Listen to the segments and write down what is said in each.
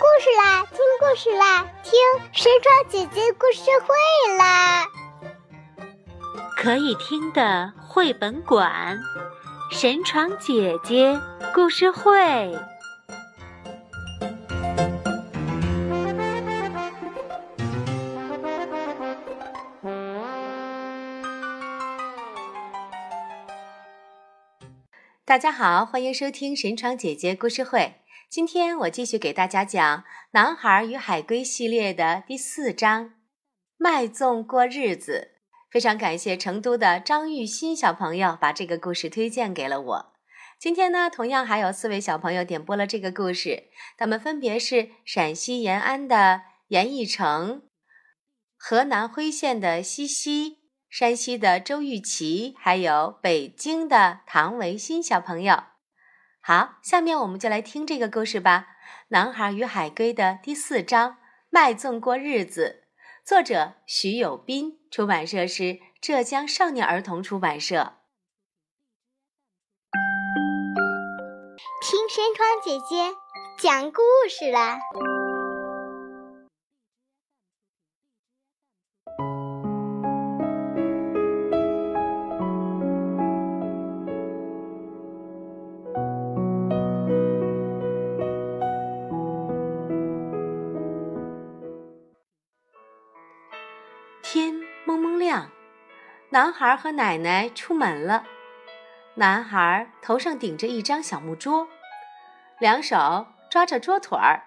故事啦，听故事啦，听神床姐姐故事会啦！可以听的绘本馆，神床姐姐故事会。大家好，欢迎收听神床姐姐故事会。今天我继续给大家讲《男孩与海龟》系列的第四章《卖粽过日子》。非常感谢成都的张玉新小朋友把这个故事推荐给了我。今天呢，同样还有四位小朋友点播了这个故事，他们分别是陕西延安的严义成、河南辉县的西西、山西的周玉琪，还有北京的唐维新小朋友。好，下面我们就来听这个故事吧，《男孩与海龟》的第四章《卖粽过日子》，作者徐有斌，出版社是浙江少年儿童出版社。听山川姐姐讲故事啦。男孩和奶奶出门了。男孩头上顶着一张小木桌，两手抓着桌腿儿，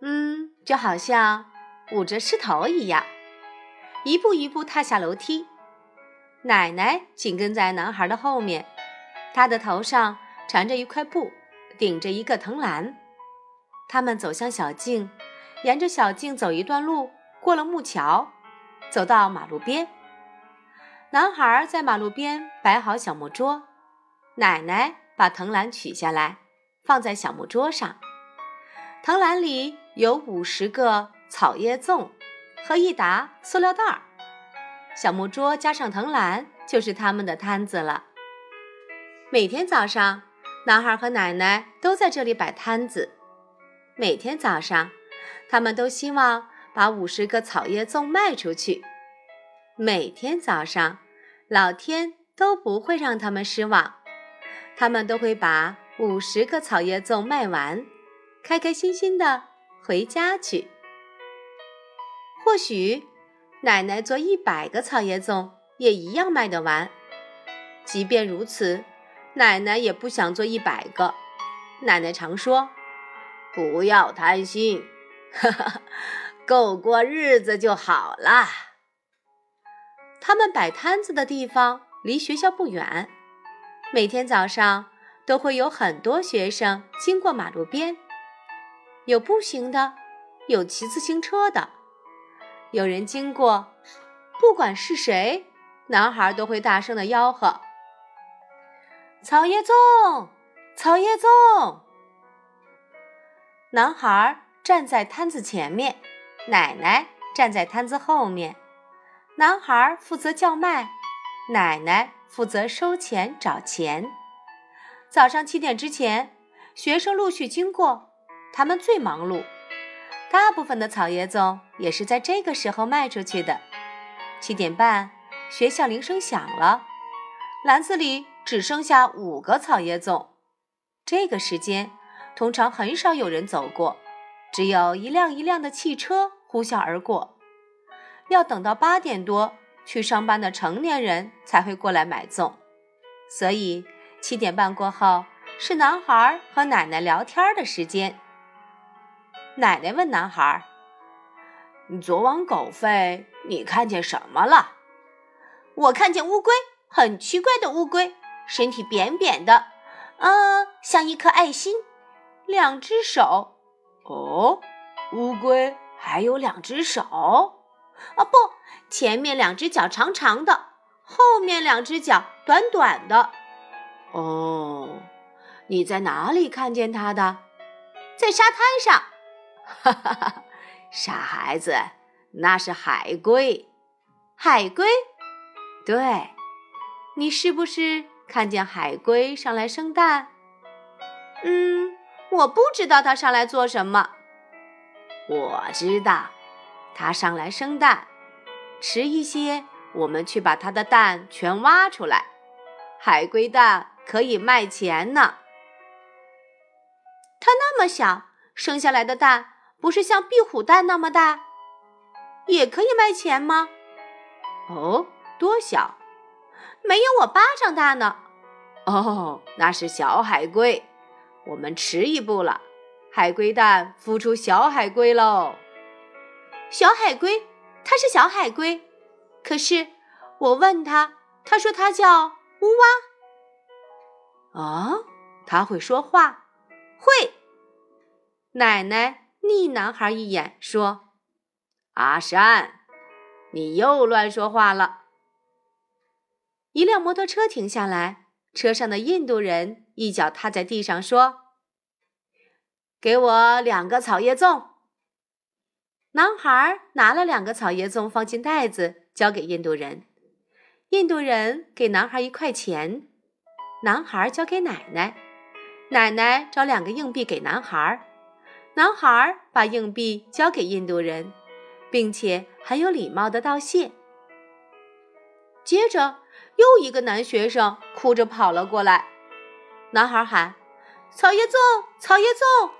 嗯，就好像捂着狮头一样，一步一步踏下楼梯。奶奶紧跟在男孩的后面，他的头上缠着一块布，顶着一个藤篮。他们走向小径，沿着小径走一段路，过了木桥，走到马路边。男孩在马路边摆好小木桌，奶奶把藤篮取下来，放在小木桌上。藤篮里有五十个草叶粽和一沓塑料袋儿。小木桌加上藤篮，就是他们的摊子了。每天早上，男孩和奶奶都在这里摆摊子。每天早上，他们都希望把五十个草叶粽卖出去。每天早上。老天都不会让他们失望，他们都会把五十个草叶粽卖完，开开心心的回家去。或许奶奶做一百个草叶粽也一样卖得完，即便如此，奶奶也不想做一百个。奶奶常说：“不要贪心，哈哈，够过日子就好了。”他们摆摊子的地方离学校不远，每天早上都会有很多学生经过马路边，有步行的，有骑自行车的，有人经过，不管是谁，男孩都会大声的吆喝：“草叶粽，草叶粽！”男孩站在摊子前面，奶奶站在摊子后面。男孩负责叫卖，奶奶负责收钱找钱。早上七点之前，学生陆续经过，他们最忙碌。大部分的草叶粽也是在这个时候卖出去的。七点半，学校铃声响了，篮子里只剩下五个草叶粽。这个时间，通常很少有人走过，只有一辆一辆的汽车呼啸而过。要等到八点多去上班的成年人才会过来买粽，所以七点半过后是男孩和奶奶聊天的时间。奶奶问男孩：“昨晚狗吠，你看见什么了？”“我看见乌龟，很奇怪的乌龟，身体扁扁的，嗯，像一颗爱心，两只手。”“哦，乌龟还有两只手？”啊不，前面两只脚长长的，后面两只脚短短的。哦，你在哪里看见它的？在沙滩上。哈哈哈，傻孩子，那是海龟。海龟？对，你是不是看见海龟上来生蛋？嗯，我不知道它上来做什么。我知道，它上来生蛋，迟一些，我们去把它的蛋全挖出来。海龟蛋可以卖钱呢。它那么小，生下来的蛋不是像壁虎蛋那么大，也可以卖钱吗？哦，多小？没有我巴掌大呢。哦，那是小海龟。我们迟一步了，海龟蛋孵出小海龟喽。小海龟，它是小海龟。可是我问他，他说他叫乌蛙。啊，他会说话？会。奶奶睨男孩一眼，说：“阿山，你又乱说话了。”一辆摩托车停下来，车上的印度人一脚踏在地上，说：“给我两个草叶粽。”男孩拿了两个草叶粽，放进袋子，交给印度人。印度人给男孩一块钱，男孩交给奶奶，奶奶找两个硬币给男孩。男孩把硬币交给印度人，并且很有礼貌的道谢。接着，又一个男学生哭着跑了过来。男孩喊：“草叶粽，草叶粽！”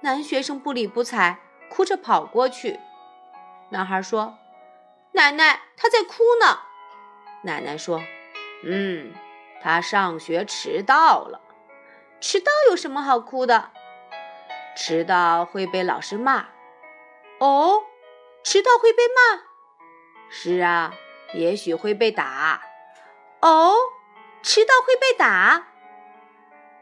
男学生不理不睬，哭着跑过去。男孩说：“奶奶，他在哭呢。”奶奶说：“嗯，他上学迟到了。迟到有什么好哭的？”迟到会被老师骂，哦，迟到会被骂。是啊，也许会被打。哦，迟到会被打。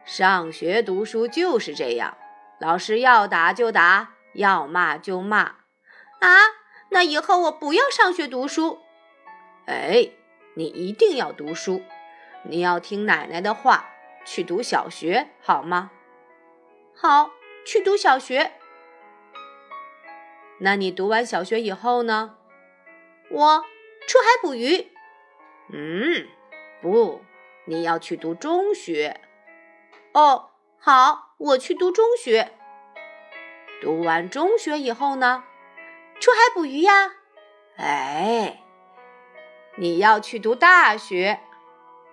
上学读书就是这样，老师要打就打，要骂就骂。啊，那以后我不要上学读书。哎，你一定要读书，你要听奶奶的话，去读小学，好吗？好。去读小学。那你读完小学以后呢？我出海捕鱼。嗯，不，你要去读中学。哦，好，我去读中学。读完中学以后呢？出海捕鱼呀。哎，你要去读大学。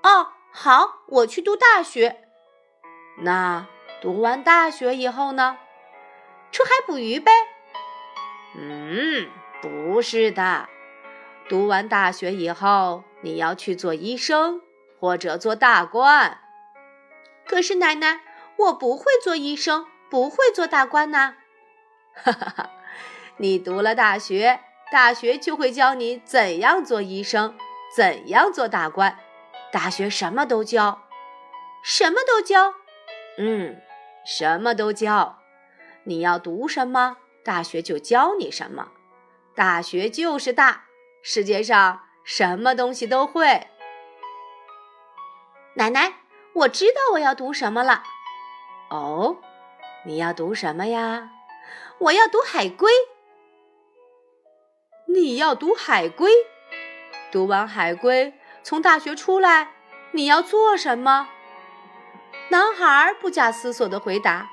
哦，好，我去读大学。那。读完大学以后呢？出海捕鱼呗。嗯，不是的。读完大学以后，你要去做医生或者做大官。可是奶奶，我不会做医生，不会做大官呐。哈哈哈！你读了大学，大学就会教你怎样做医生，怎样做大官。大学什么都教，什么都教。嗯。什么都教，你要读什么，大学就教你什么。大学就是大，世界上什么东西都会。奶奶，我知道我要读什么了。哦，你要读什么呀？我要读海龟。你要读海龟？读完海龟，从大学出来，你要做什么？男孩不假思索地回答：“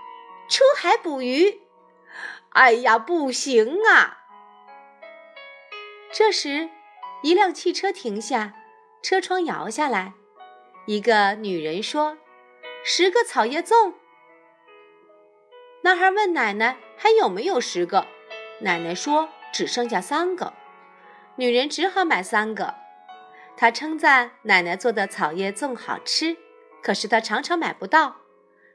出海捕鱼。”哎呀，不行啊！这时，一辆汽车停下，车窗摇下来，一个女人说：“十个草叶粽。”男孩问奶奶：“还有没有十个？”奶奶说：“只剩下三个。”女人只好买三个。她称赞奶奶做的草叶粽好吃。可是她常常买不到，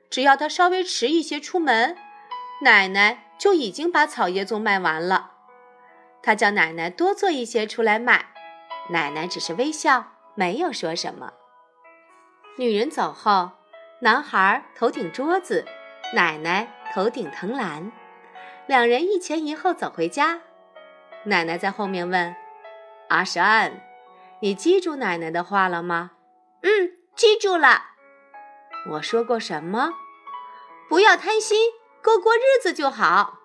只要她稍微迟一些出门，奶奶就已经把草叶粽卖完了。她叫奶奶多做一些出来卖，奶奶只是微笑，没有说什么。女人走后，男孩头顶桌子，奶奶头顶藤篮，两人一前一后走回家。奶奶在后面问：“阿山，你记住奶奶的话了吗？”“嗯，记住了。”我说过什么？不要贪心，过过日子就好。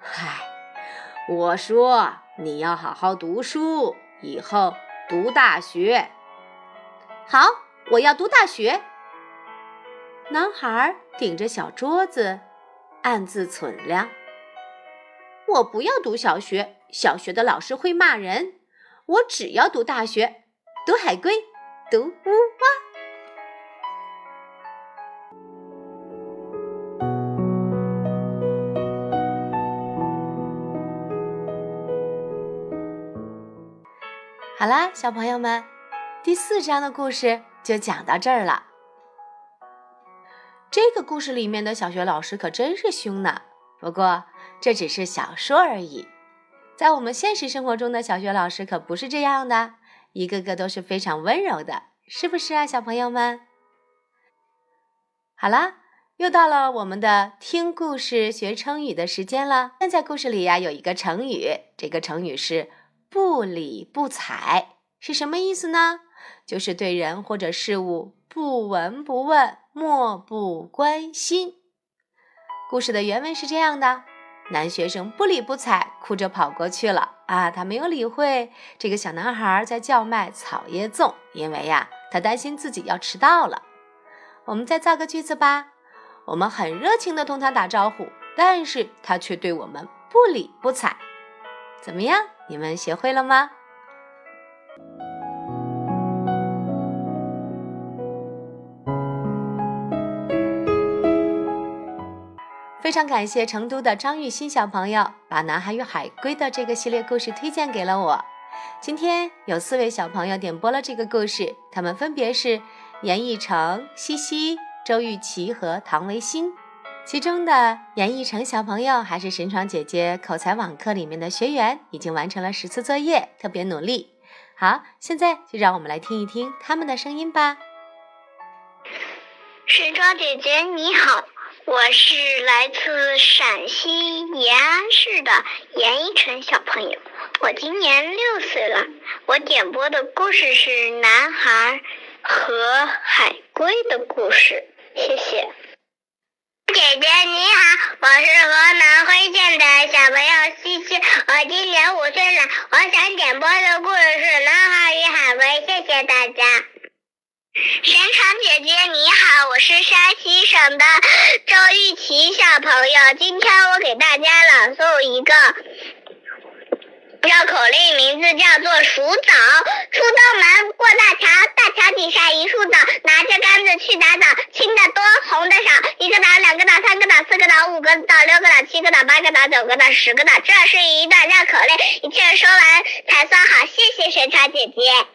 嗨，我说你要好好读书，以后读大学。好，我要读大学。男孩顶着小桌子，暗自忖量。我不要读小学，小学的老师会骂人。我只要读大学，读海龟，读乌鸦。好啦，小朋友们，第四章的故事就讲到这儿了。这个故事里面的小学老师可真是凶呢。不过这只是小说而已，在我们现实生活中的小学老师可不是这样的，一个个都是非常温柔的，是不是啊，小朋友们？好啦，又到了我们的听故事学成语的时间了。现在故事里呀有一个成语，这个成语是“不理不睬”，是什么意思呢？就是对人或者事物不闻不问，漠不关心。故事的原文是这样的：男学生不理不睬，哭着跑过去了。啊，他没有理会这个小男孩在叫卖草叶粽，因为呀，他担心自己要迟到了。我们再造个句子吧。我们很热情地同他打招呼，但是他却对我们不理不睬。怎么样？你们学会了吗？非常感谢成都的张玉新小朋友把《男孩与海龟》的这个系列故事推荐给了我。今天有四位小朋友点播了这个故事，他们分别是严艺成、西西、周玉琪和唐维新。其中的严艺成小朋友还是神闯姐姐口才网课里面的学员，已经完成了十次作业，特别努力。好，现在就让我们来听一听他们的声音吧。神闯姐姐你好。我是来自陕西延安市的严一晨小朋友，我今年六岁了。我点播的故事是男孩和海龟的故事，谢谢。姐姐你好，我是河南辉县的小朋友西西，我今年五岁了。我想点播的故事是男孩与海龟，谢谢大家。神长姐姐你好，我是山西省的周玉琪小朋友。今天我给大家朗诵一个绕口令，名字叫做数枣。出东门，过大桥，大桥底下一树枣，拿着杆子去打枣，青的多，红的少。一个枣，两个枣，三个枣，四个枣，五个枣，六个枣，七个枣，八个枣，九个枣，十个枣。这是一段绕口令，一气儿说完才算好。谢谢神长姐姐。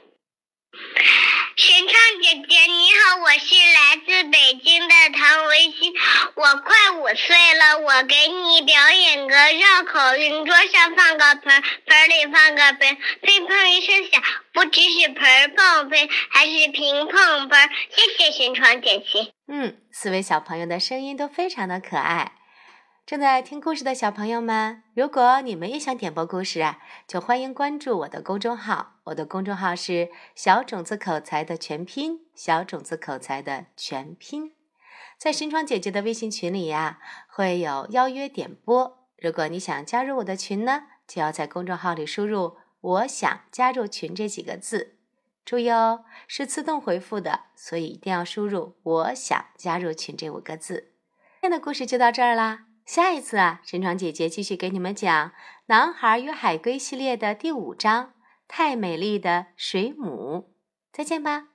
神唱姐姐你好，我是来自北京的唐维新，我快五岁了，我给你表演个绕口令：桌上放个盆，盆里放个杯，乒乓一声响，不知是盆碰杯，还是瓶碰盆。谢谢神创姐姐。嗯，四位小朋友的声音都非常的可爱。正在听故事的小朋友们，如果你们也想点播故事啊，就欢迎关注我的公众号。我的公众号是“小种子口才”的全拼，“小种子口才”的全拼。在神窗姐姐的微信群里呀，会有邀约点播。如果你想加入我的群呢，就要在公众号里输入“我想加入群”这几个字。注意哦，是自动回复的，所以一定要输入“我想加入群”这五个字。今天的故事就到这儿啦。下一次啊，神闯姐姐继续给你们讲《男孩与海龟》系列的第五章《太美丽的水母》。再见吧。